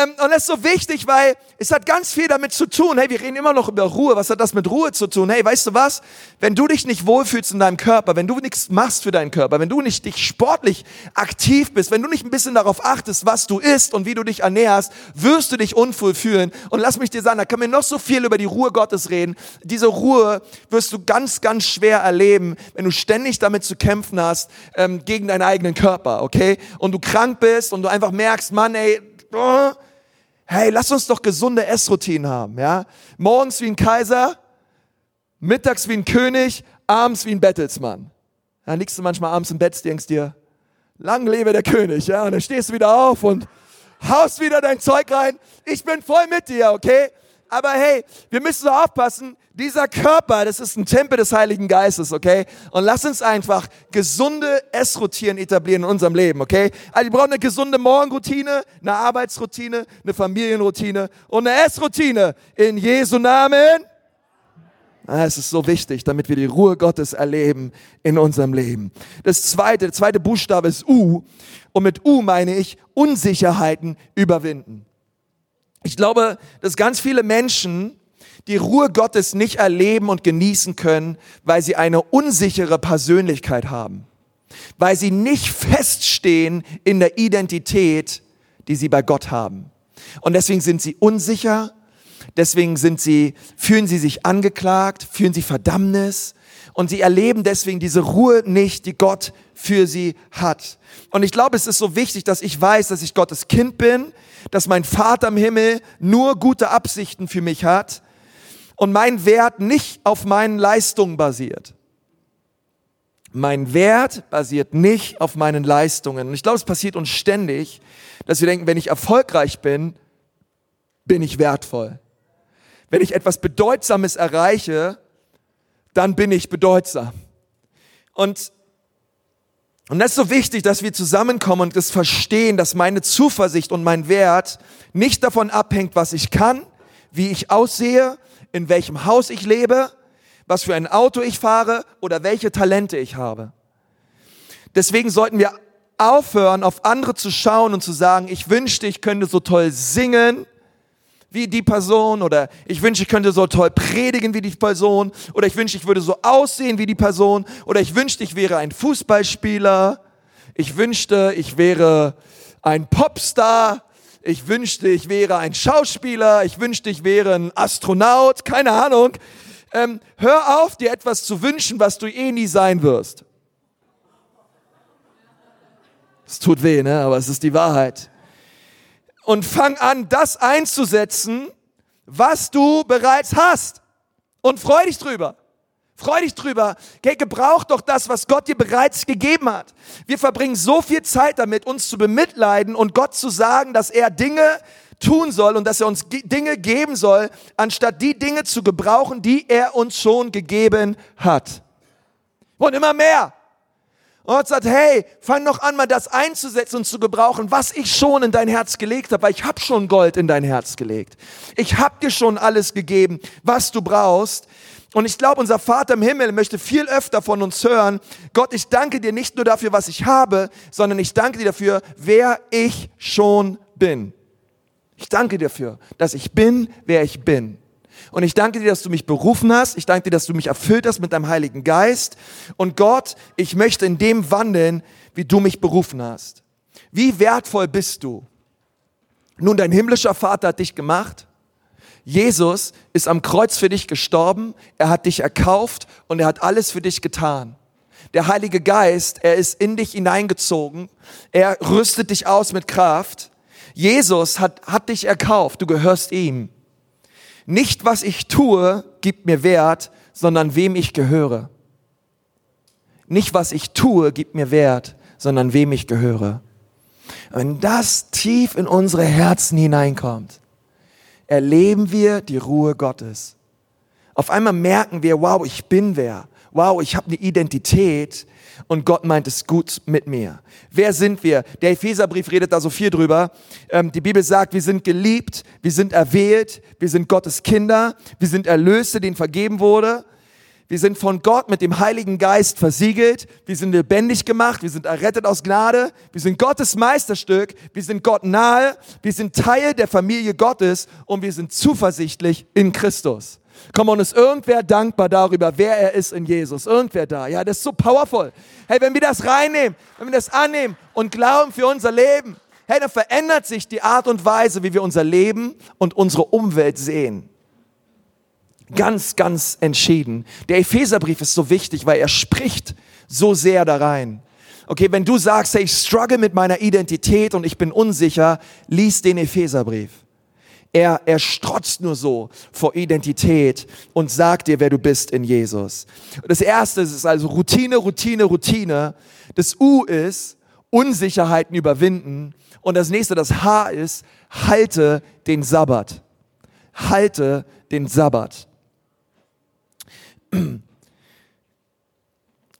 ähm, und das ist so wichtig, weil es hat ganz viel damit zu tun. Hey, wir reden immer noch über Ruhe. Was hat das mit Ruhe zu tun? Hey, weißt du was? Wenn du dich nicht wohlfühlst in deinem Körper, wenn du nichts machst für deinen Körper, wenn du nicht dich sportlich aktiv bist, wenn du nicht ein bisschen darauf achtest, was du isst und wie du dich ernährst, wirst du dich unwohl fühlen. Und lass mich dir sagen, da können wir noch so viel über die Ruhe Gottes reden. Diese Ruhe wirst du ganz, ganz schwer erleben, wenn du ständig damit zu kämpfen hast ähm, gegen deinen eigenen Körper, okay? Und du krank bist und du einfach merkst, Mann, ey, oh, hey, lass uns doch gesunde Essroutinen haben, ja? Morgens wie ein Kaiser, mittags wie ein König, abends wie ein Bettelsmann. Dann liegst du manchmal abends im Bett, denkst dir, lang lebe der König, ja? Und dann stehst du wieder auf und haust wieder dein Zeug rein. Ich bin voll mit dir, okay? Aber hey, wir müssen so aufpassen, dieser Körper, das ist ein Tempel des Heiligen Geistes, okay? Und lass uns einfach gesunde Essroutinen etablieren in unserem Leben, okay? Also wir brauchen eine gesunde Morgenroutine, eine Arbeitsroutine, eine Familienroutine und eine Essroutine. In Jesu Namen. Ah, es ist so wichtig, damit wir die Ruhe Gottes erleben in unserem Leben. Das zweite, der zweite Buchstabe ist U. Und mit U meine ich Unsicherheiten überwinden. Ich glaube, dass ganz viele Menschen die Ruhe Gottes nicht erleben und genießen können, weil sie eine unsichere Persönlichkeit haben, weil sie nicht feststehen in der Identität, die sie bei Gott haben. Und deswegen sind sie unsicher, deswegen sind sie, fühlen sie sich angeklagt, fühlen sie Verdammnis und sie erleben deswegen diese Ruhe nicht, die Gott für sie hat. Und ich glaube, es ist so wichtig, dass ich weiß, dass ich Gottes Kind bin, dass mein Vater im Himmel nur gute Absichten für mich hat und mein Wert nicht auf meinen Leistungen basiert. Mein Wert basiert nicht auf meinen Leistungen. Und ich glaube, es passiert uns ständig, dass wir denken, wenn ich erfolgreich bin, bin ich wertvoll. Wenn ich etwas Bedeutsames erreiche, dann bin ich bedeutsam. Und, und das ist so wichtig, dass wir zusammenkommen und das verstehen, dass meine Zuversicht und mein Wert nicht davon abhängt, was ich kann, wie ich aussehe, in welchem Haus ich lebe, was für ein Auto ich fahre oder welche Talente ich habe. Deswegen sollten wir aufhören, auf andere zu schauen und zu sagen, ich wünschte, ich könnte so toll singen wie die Person oder ich wünschte, ich könnte so toll predigen wie die Person oder ich wünschte, ich würde so aussehen wie die Person oder ich wünschte, ich wäre ein Fußballspieler. Ich wünschte, ich wäre ein Popstar ich wünschte, ich wäre ein Schauspieler, ich wünschte, ich wäre ein Astronaut, keine Ahnung. Ähm, hör auf, dir etwas zu wünschen, was du eh nie sein wirst. Es tut weh, ne? aber es ist die Wahrheit. Und fang an, das einzusetzen, was du bereits hast. Und freu dich drüber. Freu dich drüber. Gebrauch doch das, was Gott dir bereits gegeben hat. Wir verbringen so viel Zeit damit, uns zu bemitleiden und Gott zu sagen, dass er Dinge tun soll und dass er uns Dinge geben soll, anstatt die Dinge zu gebrauchen, die er uns schon gegeben hat. Und immer mehr. Und sagt, hey, fang noch an, mal das einzusetzen und zu gebrauchen, was ich schon in dein Herz gelegt habe, weil ich habe schon Gold in dein Herz gelegt. Ich habe dir schon alles gegeben, was du brauchst. Und ich glaube, unser Vater im Himmel möchte viel öfter von uns hören, Gott, ich danke dir nicht nur dafür, was ich habe, sondern ich danke dir dafür, wer ich schon bin. Ich danke dir dafür, dass ich bin, wer ich bin. Und ich danke dir, dass du mich berufen hast. Ich danke dir, dass du mich erfüllt hast mit deinem Heiligen Geist. Und Gott, ich möchte in dem wandeln, wie du mich berufen hast. Wie wertvoll bist du? Nun, dein himmlischer Vater hat dich gemacht. Jesus ist am Kreuz für dich gestorben, er hat dich erkauft und er hat alles für dich getan. Der Heilige Geist, er ist in dich hineingezogen, er rüstet dich aus mit Kraft. Jesus hat, hat dich erkauft, du gehörst ihm. Nicht was ich tue, gibt mir Wert, sondern wem ich gehöre. Nicht was ich tue, gibt mir Wert, sondern wem ich gehöre. Wenn das tief in unsere Herzen hineinkommt, erleben wir die Ruhe Gottes. Auf einmal merken wir, wow, ich bin wer. Wow, ich habe eine Identität und Gott meint es gut mit mir. Wer sind wir? Der Epheserbrief redet da so viel drüber. Ähm, die Bibel sagt, wir sind geliebt, wir sind erwählt, wir sind Gottes Kinder, wir sind Erlöste, denen vergeben wurde. Wir sind von Gott mit dem Heiligen Geist versiegelt. Wir sind lebendig gemacht. Wir sind errettet aus Gnade. Wir sind Gottes Meisterstück. Wir sind Gott nahe. Wir sind Teil der Familie Gottes und wir sind zuversichtlich in Christus. Komm, und ist irgendwer dankbar darüber, wer er ist in Jesus? Irgendwer da? Ja, das ist so powerful. Hey, wenn wir das reinnehmen, wenn wir das annehmen und glauben für unser Leben, hey, dann verändert sich die Art und Weise, wie wir unser Leben und unsere Umwelt sehen. Ganz, ganz entschieden. Der Epheserbrief ist so wichtig, weil er spricht so sehr da rein. Okay, wenn du sagst, hey, ich struggle mit meiner Identität und ich bin unsicher, lies den Epheserbrief. Er, er strotzt nur so vor Identität und sagt dir, wer du bist in Jesus. Das erste ist also Routine, Routine, Routine. Das U ist Unsicherheiten überwinden. Und das nächste, das H ist, halte den Sabbat. Halte den Sabbat. Du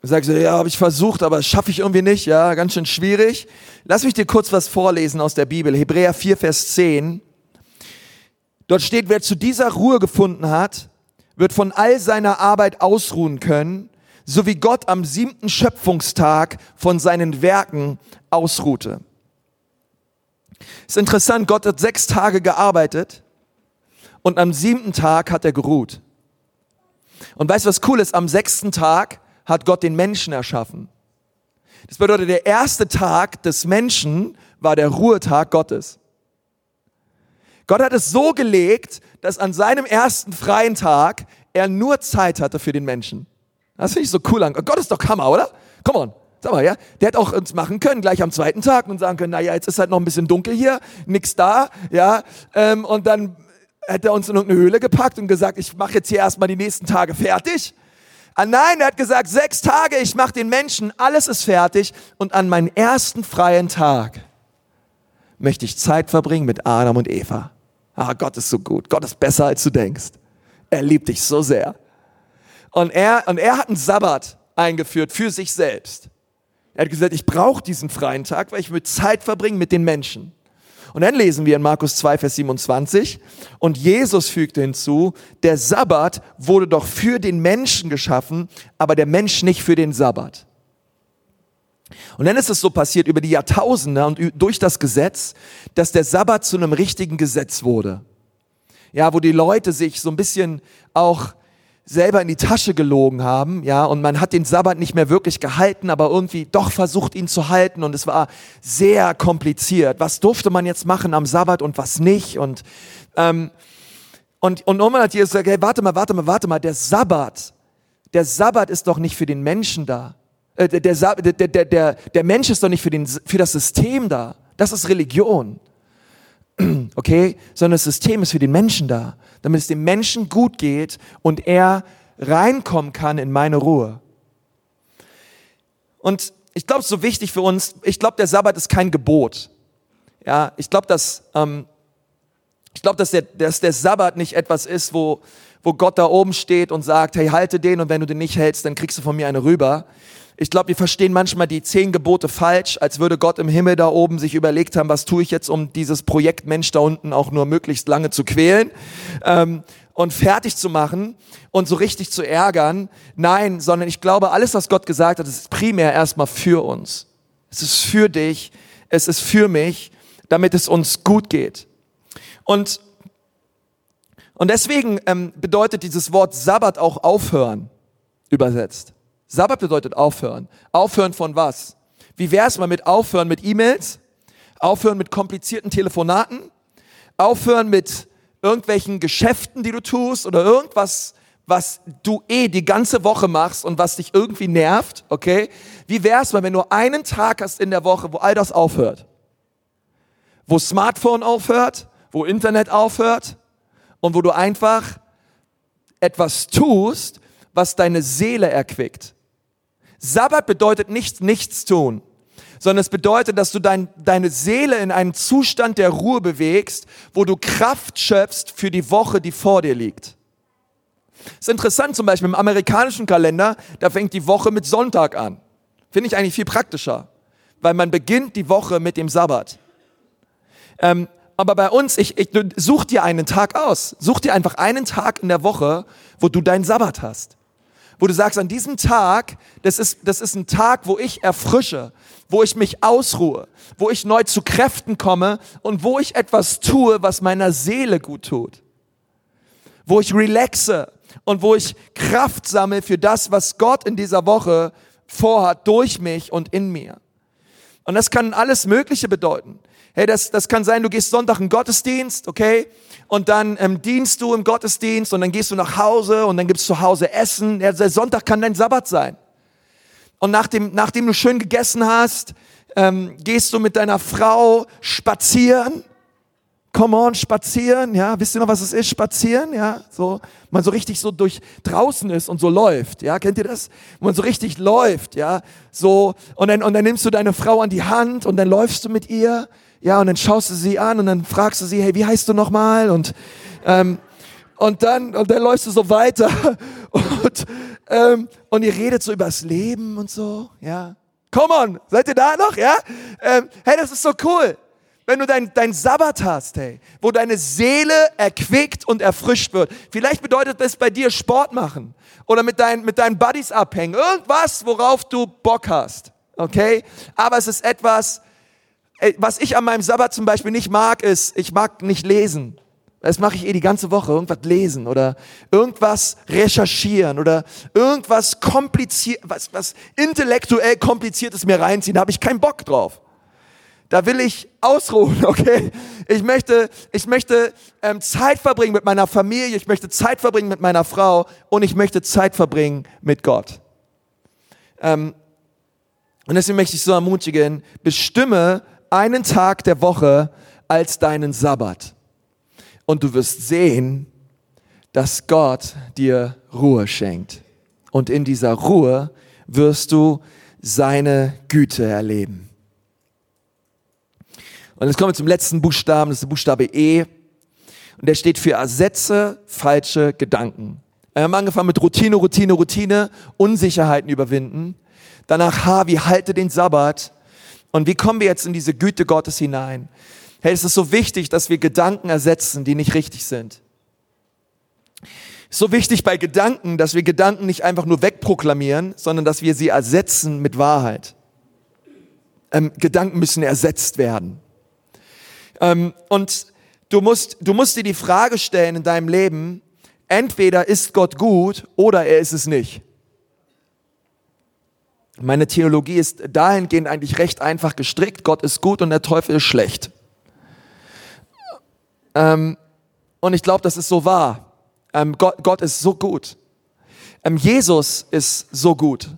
sagst, ja, habe ich versucht, aber schaffe ich irgendwie nicht, ja, ganz schön schwierig. Lass mich dir kurz was vorlesen aus der Bibel. Hebräer 4, Vers 10. Dort steht, wer zu dieser Ruhe gefunden hat, wird von all seiner Arbeit ausruhen können, so wie Gott am siebten Schöpfungstag von seinen Werken ausruhte. Ist interessant, Gott hat sechs Tage gearbeitet und am siebten Tag hat er geruht. Und weißt du, was cool ist? Am sechsten Tag hat Gott den Menschen erschaffen. Das bedeutet, der erste Tag des Menschen war der Ruhetag Gottes. Gott hat es so gelegt, dass an seinem ersten freien Tag er nur Zeit hatte für den Menschen. Das finde ich so cool an. Gott ist doch Hammer, oder? Come on. Sag mal, ja. Der hätte auch uns machen können, gleich am zweiten Tag und sagen können, naja, jetzt ist halt noch ein bisschen dunkel hier, nix da, ja. Ähm, und dann hätte er uns in irgendeine Höhle gepackt und gesagt, ich mache jetzt hier erstmal die nächsten Tage fertig. Ah nein, er hat gesagt, sechs Tage, ich mache den Menschen, alles ist fertig. Und an meinen ersten freien Tag möchte ich Zeit verbringen mit Adam und Eva. Ah, Gott ist so gut. Gott ist besser, als du denkst. Er liebt dich so sehr. Und er, und er hat einen Sabbat eingeführt für sich selbst. Er hat gesagt, ich brauche diesen freien Tag, weil ich will Zeit verbringen mit den Menschen. Und dann lesen wir in Markus 2, Vers 27, und Jesus fügte hinzu, der Sabbat wurde doch für den Menschen geschaffen, aber der Mensch nicht für den Sabbat. Und dann ist es so passiert über die Jahrtausende und durch das Gesetz, dass der Sabbat zu einem richtigen Gesetz wurde. Ja, wo die Leute sich so ein bisschen auch selber in die Tasche gelogen haben, ja, und man hat den Sabbat nicht mehr wirklich gehalten, aber irgendwie doch versucht, ihn zu halten und es war sehr kompliziert. Was durfte man jetzt machen am Sabbat und was nicht und, ähm, und, und irgendwann hat Jesus gesagt, hey, warte mal, warte mal, warte mal, der Sabbat, der Sabbat ist doch nicht für den Menschen da. Äh, der, der, der, der, der Mensch ist doch nicht für, den, für das System da. Das ist Religion. Okay? Sondern das System ist für den Menschen da damit es dem Menschen gut geht und er reinkommen kann in meine Ruhe. Und ich glaube, es ist so wichtig für uns, ich glaube, der Sabbat ist kein Gebot. Ja, ich glaube, dass, ähm, ich glaube, dass der, dass der Sabbat nicht etwas ist, wo, wo Gott da oben steht und sagt, hey, halte den und wenn du den nicht hältst, dann kriegst du von mir eine rüber, ich glaube, wir verstehen manchmal die zehn Gebote falsch, als würde Gott im Himmel da oben sich überlegt haben, was tue ich jetzt, um dieses Projekt Mensch da unten auch nur möglichst lange zu quälen ähm, und fertig zu machen und so richtig zu ärgern. Nein, sondern ich glaube, alles, was Gott gesagt hat, ist primär erstmal für uns. Es ist für dich, es ist für mich, damit es uns gut geht. Und, und deswegen ähm, bedeutet dieses Wort Sabbat auch aufhören, übersetzt. Sabbat bedeutet aufhören. Aufhören von was? Wie wäre es mal mit aufhören mit E-Mails? Aufhören mit komplizierten Telefonaten? Aufhören mit irgendwelchen Geschäften, die du tust oder irgendwas, was du eh die ganze Woche machst und was dich irgendwie nervt, okay? Wie wäre es mal, wenn du einen Tag hast in der Woche, wo all das aufhört? Wo Smartphone aufhört, wo Internet aufhört und wo du einfach etwas tust, was deine Seele erquickt. Sabbat bedeutet nicht nichts tun, sondern es bedeutet, dass du dein, deine Seele in einen Zustand der Ruhe bewegst, wo du Kraft schöpfst für die Woche, die vor dir liegt. Das ist interessant zum Beispiel im amerikanischen Kalender, da fängt die Woche mit Sonntag an. Finde ich eigentlich viel praktischer, weil man beginnt die Woche mit dem Sabbat. Ähm, aber bei uns, ich, ich such dir einen Tag aus. Such dir einfach einen Tag in der Woche, wo du deinen Sabbat hast wo du sagst, an diesem Tag, das ist, das ist ein Tag, wo ich erfrische, wo ich mich ausruhe, wo ich neu zu Kräften komme und wo ich etwas tue, was meiner Seele gut tut. Wo ich relaxe und wo ich Kraft sammle für das, was Gott in dieser Woche vorhat, durch mich und in mir. Und das kann alles Mögliche bedeuten. Hey, das, das kann sein, du gehst Sonntag in Gottesdienst, okay? Und dann ähm, dienst du im Gottesdienst und dann gehst du nach Hause und dann gibt's zu Hause Essen. Ja, der Sonntag kann dein Sabbat sein. Und nachdem, nachdem du schön gegessen hast, ähm, gehst du mit deiner Frau spazieren. Come on, spazieren, ja. Wisst ihr noch, was es ist? Spazieren, ja. So, man so richtig so durch draußen ist und so läuft, ja. Kennt ihr das? Man so richtig läuft, ja. So, und dann, und dann nimmst du deine Frau an die Hand und dann läufst du mit ihr ja, und dann schaust du sie an und dann fragst du sie, hey, wie heißt du nochmal? Und, ähm, und dann, und dann läufst du so weiter und, ähm, und ihr redet so übers Leben und so, ja. Come on, seid ihr da noch, ja? Ähm, hey, das ist so cool. wenn du dein, dein Sabbat hast, hey, wo deine Seele erquickt und erfrischt wird. Vielleicht bedeutet das bei dir Sport machen oder mit, dein, mit deinen Buddies abhängen. Irgendwas, worauf du Bock hast. Okay? Aber es ist etwas, was ich an meinem Sabbat zum Beispiel nicht mag, ist, ich mag nicht lesen. Das mache ich eh die ganze Woche. Irgendwas lesen oder irgendwas recherchieren oder irgendwas kompliziert, was, was intellektuell kompliziertes mir reinziehen. Da habe ich keinen Bock drauf. Da will ich ausruhen, okay? Ich möchte, ich möchte ähm, Zeit verbringen mit meiner Familie, ich möchte Zeit verbringen mit meiner Frau und ich möchte Zeit verbringen mit Gott. Ähm, und deswegen möchte ich so ermutigen, bestimme einen Tag der Woche als deinen Sabbat. Und du wirst sehen, dass Gott dir Ruhe schenkt. Und in dieser Ruhe wirst du seine Güte erleben. Und jetzt kommen wir zum letzten Buchstaben, das ist der Buchstabe E. Und der steht für ersetze falsche Gedanken. Wir haben angefangen mit Routine, Routine, Routine, Unsicherheiten überwinden. Danach H, wie halte den Sabbat. Und wie kommen wir jetzt in diese Güte Gottes hinein? Hey, es ist so wichtig, dass wir Gedanken ersetzen, die nicht richtig sind. So wichtig bei Gedanken, dass wir Gedanken nicht einfach nur wegproklamieren, sondern dass wir sie ersetzen mit Wahrheit. Ähm, Gedanken müssen ersetzt werden. Ähm, und du musst, du musst dir die Frage stellen in deinem Leben, entweder ist Gott gut oder er ist es nicht. Meine Theologie ist dahingehend eigentlich recht einfach gestrickt. Gott ist gut und der Teufel ist schlecht. Ähm, und ich glaube, das ist so wahr. Ähm, Gott, Gott ist so gut. Ähm, Jesus ist so gut.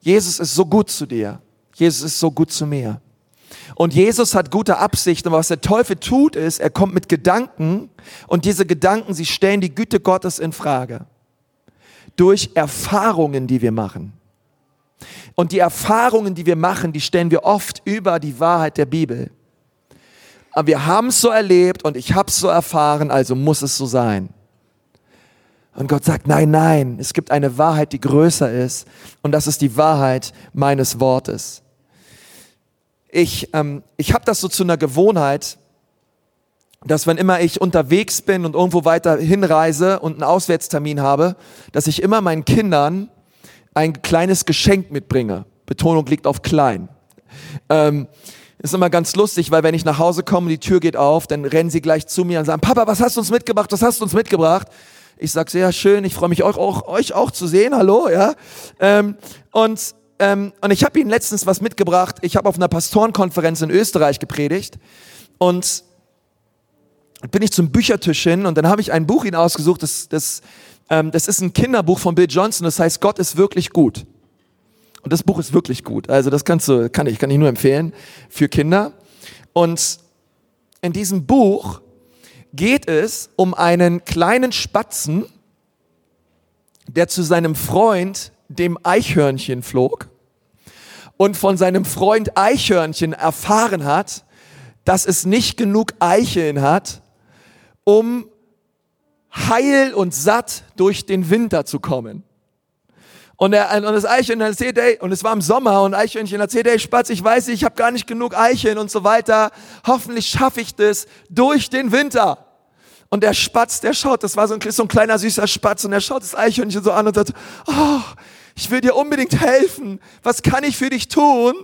Jesus ist so gut zu dir. Jesus ist so gut zu mir. Und Jesus hat gute Absichten, aber was der Teufel tut, ist, er kommt mit Gedanken und diese Gedanken, sie stellen die Güte Gottes in Frage. Durch Erfahrungen, die wir machen. Und die Erfahrungen, die wir machen, die stellen wir oft über die Wahrheit der Bibel. Aber wir haben es so erlebt und ich habe es so erfahren, also muss es so sein. Und Gott sagt, nein, nein, es gibt eine Wahrheit, die größer ist und das ist die Wahrheit meines Wortes ich, ähm, ich habe das so zu einer Gewohnheit, dass wenn immer ich unterwegs bin und irgendwo weiter hinreise und einen Auswärtstermin habe, dass ich immer meinen Kindern ein kleines Geschenk mitbringe. Betonung liegt auf klein. Ähm, ist immer ganz lustig, weil wenn ich nach Hause komme, die Tür geht auf, dann rennen sie gleich zu mir und sagen, Papa, was hast du uns mitgebracht? Was hast du uns mitgebracht? Ich sage, sehr schön, ich freue mich euch auch, euch auch zu sehen, hallo, ja. Ähm, und ähm, und ich habe ihnen letztens was mitgebracht. Ich habe auf einer Pastorenkonferenz in Österreich gepredigt und bin ich zum Büchertisch hin und dann habe ich ein Buch ihnen ausgesucht. Das, das, ähm, das ist ein Kinderbuch von Bill Johnson. Das heißt Gott ist wirklich gut. Und das Buch ist wirklich gut. Also das kannst du, kann ich, kann ich nur empfehlen für Kinder. Und in diesem Buch geht es um einen kleinen Spatzen, der zu seinem Freund, dem Eichhörnchen, flog und von seinem Freund Eichhörnchen erfahren hat, dass es nicht genug Eicheln hat, um heil und satt durch den Winter zu kommen. Und, er, und das Eichhörnchen erzählt, ey, und es war im Sommer, und Eichhörnchen erzählt, ey, Spatz, ich weiß, ich habe gar nicht genug Eicheln und so weiter. Hoffentlich schaffe ich das durch den Winter. Und der Spatz, der schaut, das war so ein, so ein kleiner süßer Spatz, und er schaut das Eichhörnchen so an und sagt, oh, ich will dir unbedingt helfen. Was kann ich für dich tun?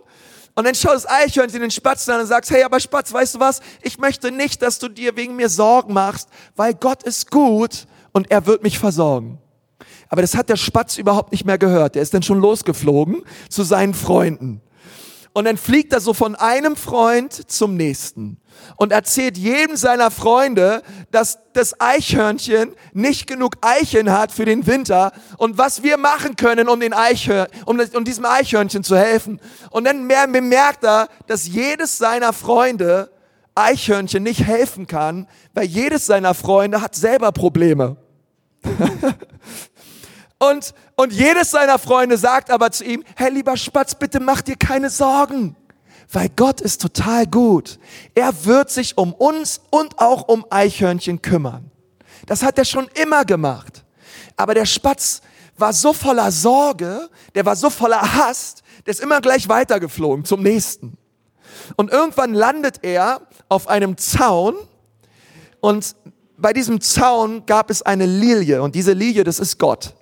Und dann schaut das Eichhörnchen den Spatz an und sagt, hey, aber Spatz, weißt du was? Ich möchte nicht, dass du dir wegen mir Sorgen machst, weil Gott ist gut und er wird mich versorgen. Aber das hat der Spatz überhaupt nicht mehr gehört. Der ist dann schon losgeflogen zu seinen Freunden. Und dann fliegt er so von einem Freund zum nächsten und erzählt jedem seiner Freunde, dass das Eichhörnchen nicht genug Eicheln hat für den Winter und was wir machen können, um, den Eichhör um, um diesem Eichhörnchen zu helfen. Und dann bemerkt er, dass jedes seiner Freunde Eichhörnchen nicht helfen kann, weil jedes seiner Freunde hat selber Probleme. und, und jedes seiner Freunde sagt aber zu ihm, hey lieber Spatz, bitte mach dir keine Sorgen weil Gott ist total gut. Er wird sich um uns und auch um Eichhörnchen kümmern. Das hat er schon immer gemacht. Aber der Spatz war so voller Sorge, der war so voller Hass, der ist immer gleich weitergeflogen zum nächsten. Und irgendwann landet er auf einem Zaun und bei diesem Zaun gab es eine Lilie und diese Lilie, das ist Gott.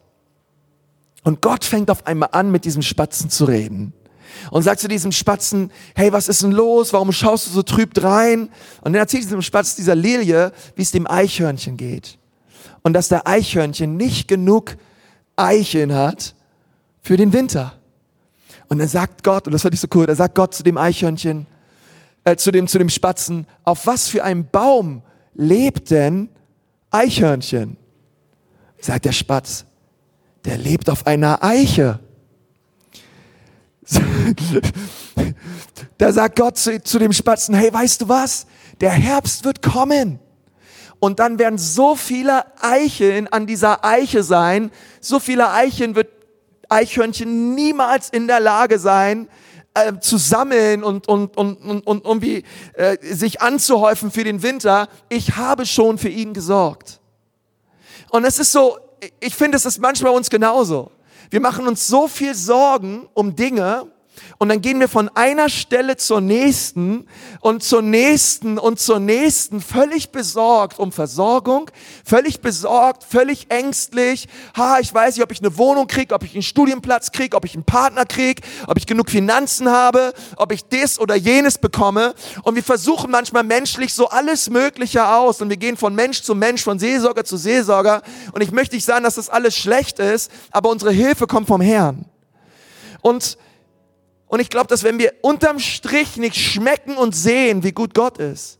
Und Gott fängt auf einmal an, mit diesem Spatzen zu reden. Und sagt zu diesem Spatzen, hey, was ist denn los? Warum schaust du so trüb rein? Und dann erzählt diesem Spatz, dieser Lilie, wie es dem Eichhörnchen geht. Und dass der Eichhörnchen nicht genug Eicheln hat für den Winter. Und dann sagt Gott, und das fand ich so cool, da sagt Gott zu dem Eichhörnchen, äh, zu dem, zu dem Spatzen, auf was für einem Baum lebt denn Eichhörnchen? Sagt der Spatz, der lebt auf einer Eiche. da sagt Gott zu, zu dem Spatzen, hey, weißt du was? Der Herbst wird kommen. Und dann werden so viele Eicheln an dieser Eiche sein, so viele Eicheln wird Eichhörnchen niemals in der Lage sein, äh, zu sammeln und, und, und, und, und irgendwie äh, sich anzuhäufen für den Winter. Ich habe schon für ihn gesorgt. Und es ist so, ich finde, es ist manchmal uns genauso. Wir machen uns so viel Sorgen um Dinge, und dann gehen wir von einer Stelle zur nächsten und zur nächsten und zur nächsten, völlig besorgt um Versorgung, völlig besorgt, völlig ängstlich. Ha, ich weiß nicht, ob ich eine Wohnung kriege, ob ich einen Studienplatz kriege, ob ich einen Partner kriege, ob ich genug Finanzen habe, ob ich das oder jenes bekomme. Und wir versuchen manchmal menschlich so alles Mögliche aus und wir gehen von Mensch zu Mensch, von Seelsorger zu Seelsorger. Und ich möchte nicht sagen, dass das alles schlecht ist, aber unsere Hilfe kommt vom Herrn. Und und ich glaube, dass wenn wir unterm Strich nicht schmecken und sehen, wie gut Gott ist,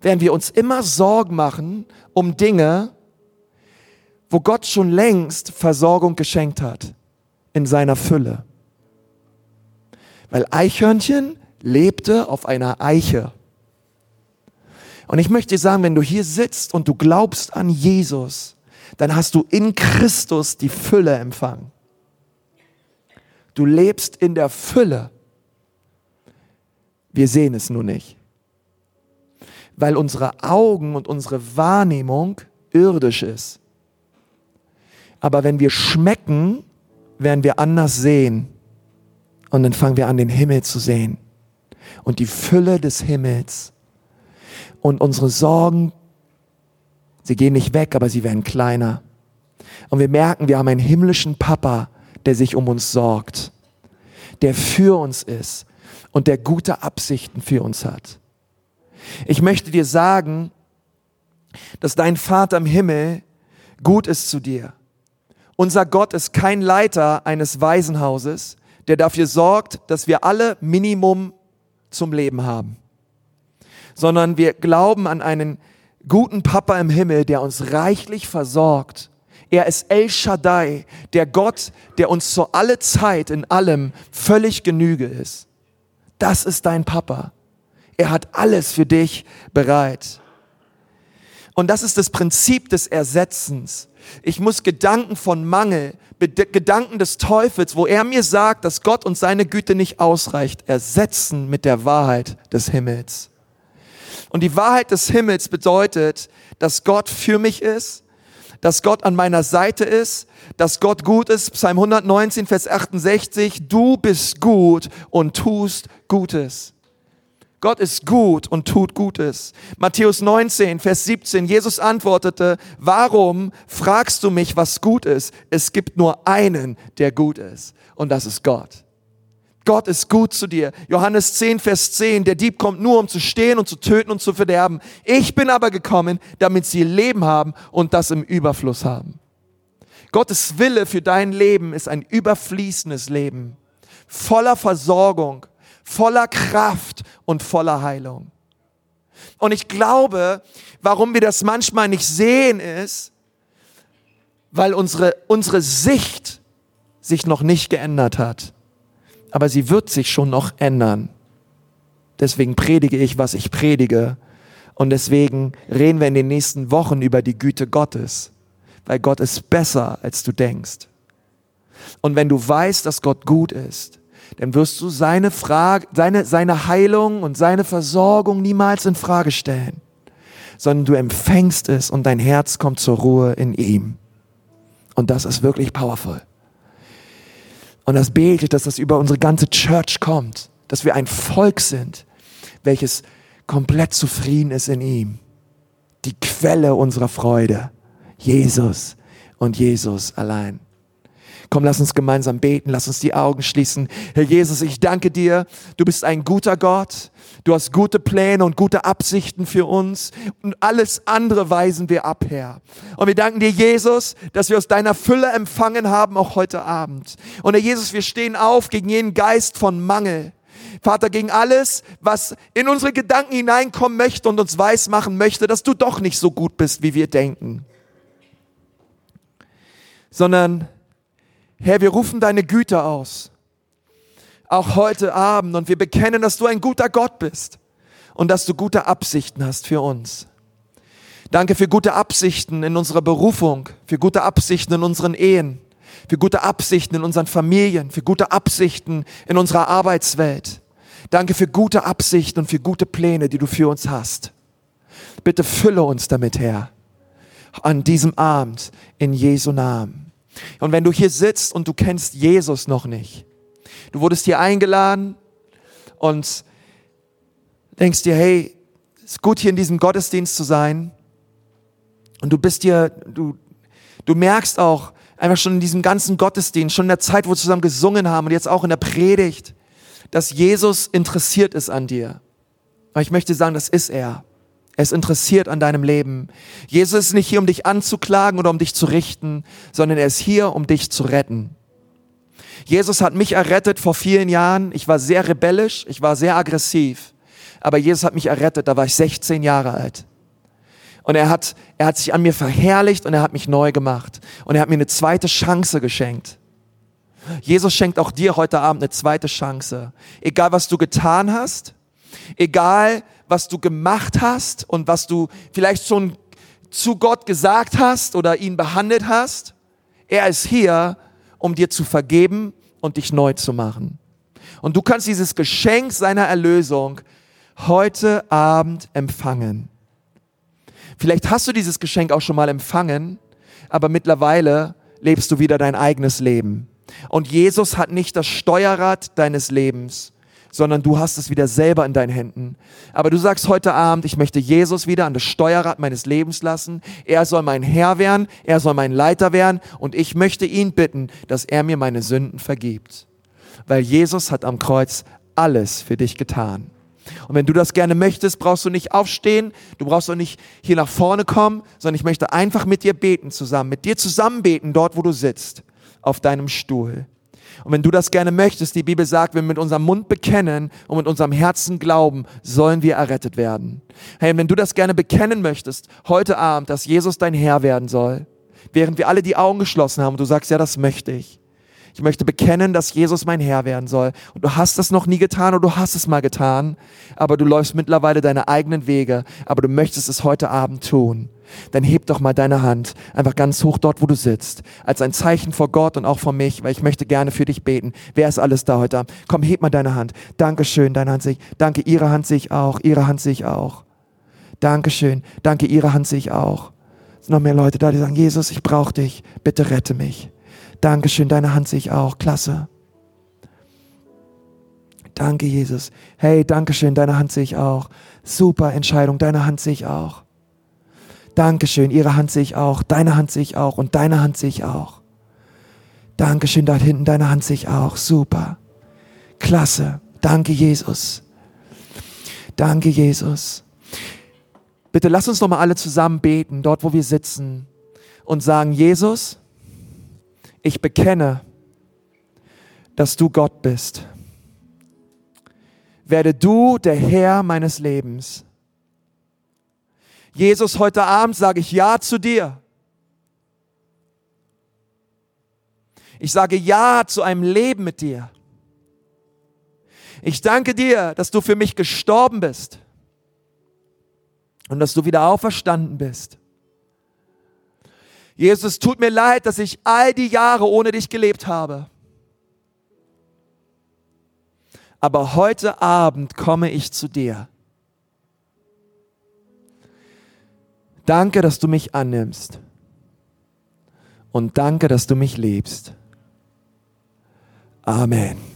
werden wir uns immer Sorgen machen um Dinge, wo Gott schon längst Versorgung geschenkt hat in seiner Fülle. Weil Eichhörnchen lebte auf einer Eiche. Und ich möchte dir sagen, wenn du hier sitzt und du glaubst an Jesus, dann hast du in Christus die Fülle empfangen. Du lebst in der Fülle. Wir sehen es nur nicht. Weil unsere Augen und unsere Wahrnehmung irdisch ist. Aber wenn wir schmecken, werden wir anders sehen. Und dann fangen wir an, den Himmel zu sehen. Und die Fülle des Himmels. Und unsere Sorgen, sie gehen nicht weg, aber sie werden kleiner. Und wir merken, wir haben einen himmlischen Papa, der sich um uns sorgt, der für uns ist und der gute Absichten für uns hat. Ich möchte dir sagen, dass dein Vater im Himmel gut ist zu dir. Unser Gott ist kein Leiter eines Waisenhauses, der dafür sorgt, dass wir alle Minimum zum Leben haben, sondern wir glauben an einen guten Papa im Himmel, der uns reichlich versorgt er ist El Shaddai, der Gott, der uns zu alle Zeit in allem völlig Genüge ist. Das ist dein Papa. Er hat alles für dich bereit. Und das ist das Prinzip des Ersetzens. Ich muss Gedanken von Mangel, Gedanken des Teufels, wo er mir sagt, dass Gott und seine Güte nicht ausreicht, ersetzen mit der Wahrheit des Himmels. Und die Wahrheit des Himmels bedeutet, dass Gott für mich ist, dass Gott an meiner Seite ist, dass Gott gut ist. Psalm 119, Vers 68, du bist gut und tust Gutes. Gott ist gut und tut Gutes. Matthäus 19, Vers 17, Jesus antwortete, warum fragst du mich, was gut ist? Es gibt nur einen, der gut ist. Und das ist Gott. Gott ist gut zu dir. Johannes 10, Vers 10, der Dieb kommt nur, um zu stehen und zu töten und zu verderben. Ich bin aber gekommen, damit sie Leben haben und das im Überfluss haben. Gottes Wille für dein Leben ist ein überfließendes Leben, voller Versorgung, voller Kraft und voller Heilung. Und ich glaube, warum wir das manchmal nicht sehen, ist, weil unsere, unsere Sicht sich noch nicht geändert hat aber sie wird sich schon noch ändern. Deswegen predige ich, was ich predige. Und deswegen reden wir in den nächsten Wochen über die Güte Gottes, weil Gott ist besser, als du denkst. Und wenn du weißt, dass Gott gut ist, dann wirst du seine Frage, seine, seine Heilung und seine Versorgung niemals in Frage stellen, sondern du empfängst es und dein Herz kommt zur Ruhe in ihm. Und das ist wirklich powerful. Und das bete ich, dass das über unsere ganze Church kommt, dass wir ein Volk sind, welches komplett zufrieden ist in ihm. Die Quelle unserer Freude. Jesus und Jesus allein. Komm, lass uns gemeinsam beten, lass uns die Augen schließen. Herr Jesus, ich danke dir. Du bist ein guter Gott. Du hast gute Pläne und gute Absichten für uns. Und alles andere weisen wir ab, Herr. Und wir danken dir, Jesus, dass wir aus deiner Fülle empfangen haben, auch heute Abend. Und Herr Jesus, wir stehen auf gegen jeden Geist von Mangel. Vater, gegen alles, was in unsere Gedanken hineinkommen möchte und uns weismachen möchte, dass du doch nicht so gut bist, wie wir denken. Sondern Herr, wir rufen deine Güte aus. Auch heute Abend. Und wir bekennen, dass du ein guter Gott bist und dass du gute Absichten hast für uns. Danke für gute Absichten in unserer Berufung, für gute Absichten in unseren Ehen, für gute Absichten in unseren Familien, für gute Absichten in unserer Arbeitswelt. Danke für gute Absichten und für gute Pläne, die du für uns hast. Bitte fülle uns damit, Herr, an diesem Abend in Jesu Namen. Und wenn du hier sitzt und du kennst Jesus noch nicht, du wurdest hier eingeladen und denkst dir, hey, es ist gut hier in diesem Gottesdienst zu sein. Und du bist dir, du, du merkst auch einfach schon in diesem ganzen Gottesdienst, schon in der Zeit, wo wir zusammen gesungen haben und jetzt auch in der Predigt, dass Jesus interessiert ist an dir. Aber ich möchte sagen, das ist er. Er ist interessiert an deinem Leben. Jesus ist nicht hier, um dich anzuklagen oder um dich zu richten, sondern er ist hier, um dich zu retten. Jesus hat mich errettet vor vielen Jahren. Ich war sehr rebellisch, ich war sehr aggressiv. Aber Jesus hat mich errettet, da war ich 16 Jahre alt. Und er hat, er hat sich an mir verherrlicht und er hat mich neu gemacht. Und er hat mir eine zweite Chance geschenkt. Jesus schenkt auch dir heute Abend eine zweite Chance. Egal was du getan hast, egal was du gemacht hast und was du vielleicht schon zu Gott gesagt hast oder ihn behandelt hast. Er ist hier, um dir zu vergeben und dich neu zu machen. Und du kannst dieses Geschenk seiner Erlösung heute Abend empfangen. Vielleicht hast du dieses Geschenk auch schon mal empfangen, aber mittlerweile lebst du wieder dein eigenes Leben. Und Jesus hat nicht das Steuerrad deines Lebens, sondern du hast es wieder selber in deinen Händen. Aber du sagst heute Abend, ich möchte Jesus wieder an das Steuerrad meines Lebens lassen. Er soll mein Herr werden, er soll mein Leiter werden und ich möchte ihn bitten, dass er mir meine Sünden vergibt. Weil Jesus hat am Kreuz alles für dich getan. Und wenn du das gerne möchtest, brauchst du nicht aufstehen, du brauchst auch nicht hier nach vorne kommen, sondern ich möchte einfach mit dir beten zusammen, mit dir zusammen beten, dort wo du sitzt, auf deinem Stuhl. Und wenn du das gerne möchtest, die Bibel sagt, wenn wir mit unserem Mund bekennen und mit unserem Herzen glauben, sollen wir errettet werden. Hey, wenn du das gerne bekennen möchtest, heute Abend, dass Jesus dein Herr werden soll, während wir alle die Augen geschlossen haben und du sagst, ja, das möchte ich. Ich möchte bekennen, dass Jesus mein Herr werden soll. Und du hast das noch nie getan oder du hast es mal getan, aber du läufst mittlerweile deine eigenen Wege, aber du möchtest es heute Abend tun dann heb doch mal deine Hand einfach ganz hoch dort, wo du sitzt, als ein Zeichen vor Gott und auch vor mich, weil ich möchte gerne für dich beten. Wer ist alles da heute? Komm, heb mal deine Hand. Dankeschön, deine Hand sehe ich. Danke, ihre Hand sehe ich auch. Ihre Hand sehe ich auch. Dankeschön. Danke, ihre Hand sehe ich auch. Es sind noch mehr Leute da, die sagen, Jesus, ich brauche dich. Bitte rette mich. Dankeschön, deine Hand sehe ich auch. Klasse. Danke, Jesus. Hey, Dankeschön, deine Hand sehe ich auch. Super Entscheidung, deine Hand sehe ich auch. Dankeschön, Ihre Hand sehe ich auch, deine Hand sehe ich auch und deine Hand sehe ich auch. Dankeschön, da hinten, deine Hand sehe ich auch. Super. Klasse. Danke, Jesus. Danke, Jesus. Bitte lass uns noch mal alle zusammen beten, dort wo wir sitzen und sagen, Jesus, ich bekenne, dass du Gott bist. Werde du der Herr meines Lebens. Jesus, heute Abend sage ich Ja zu dir. Ich sage Ja zu einem Leben mit dir. Ich danke dir, dass du für mich gestorben bist und dass du wieder auferstanden bist. Jesus, tut mir leid, dass ich all die Jahre ohne dich gelebt habe. Aber heute Abend komme ich zu dir. Danke, dass du mich annimmst. Und danke, dass du mich liebst. Amen.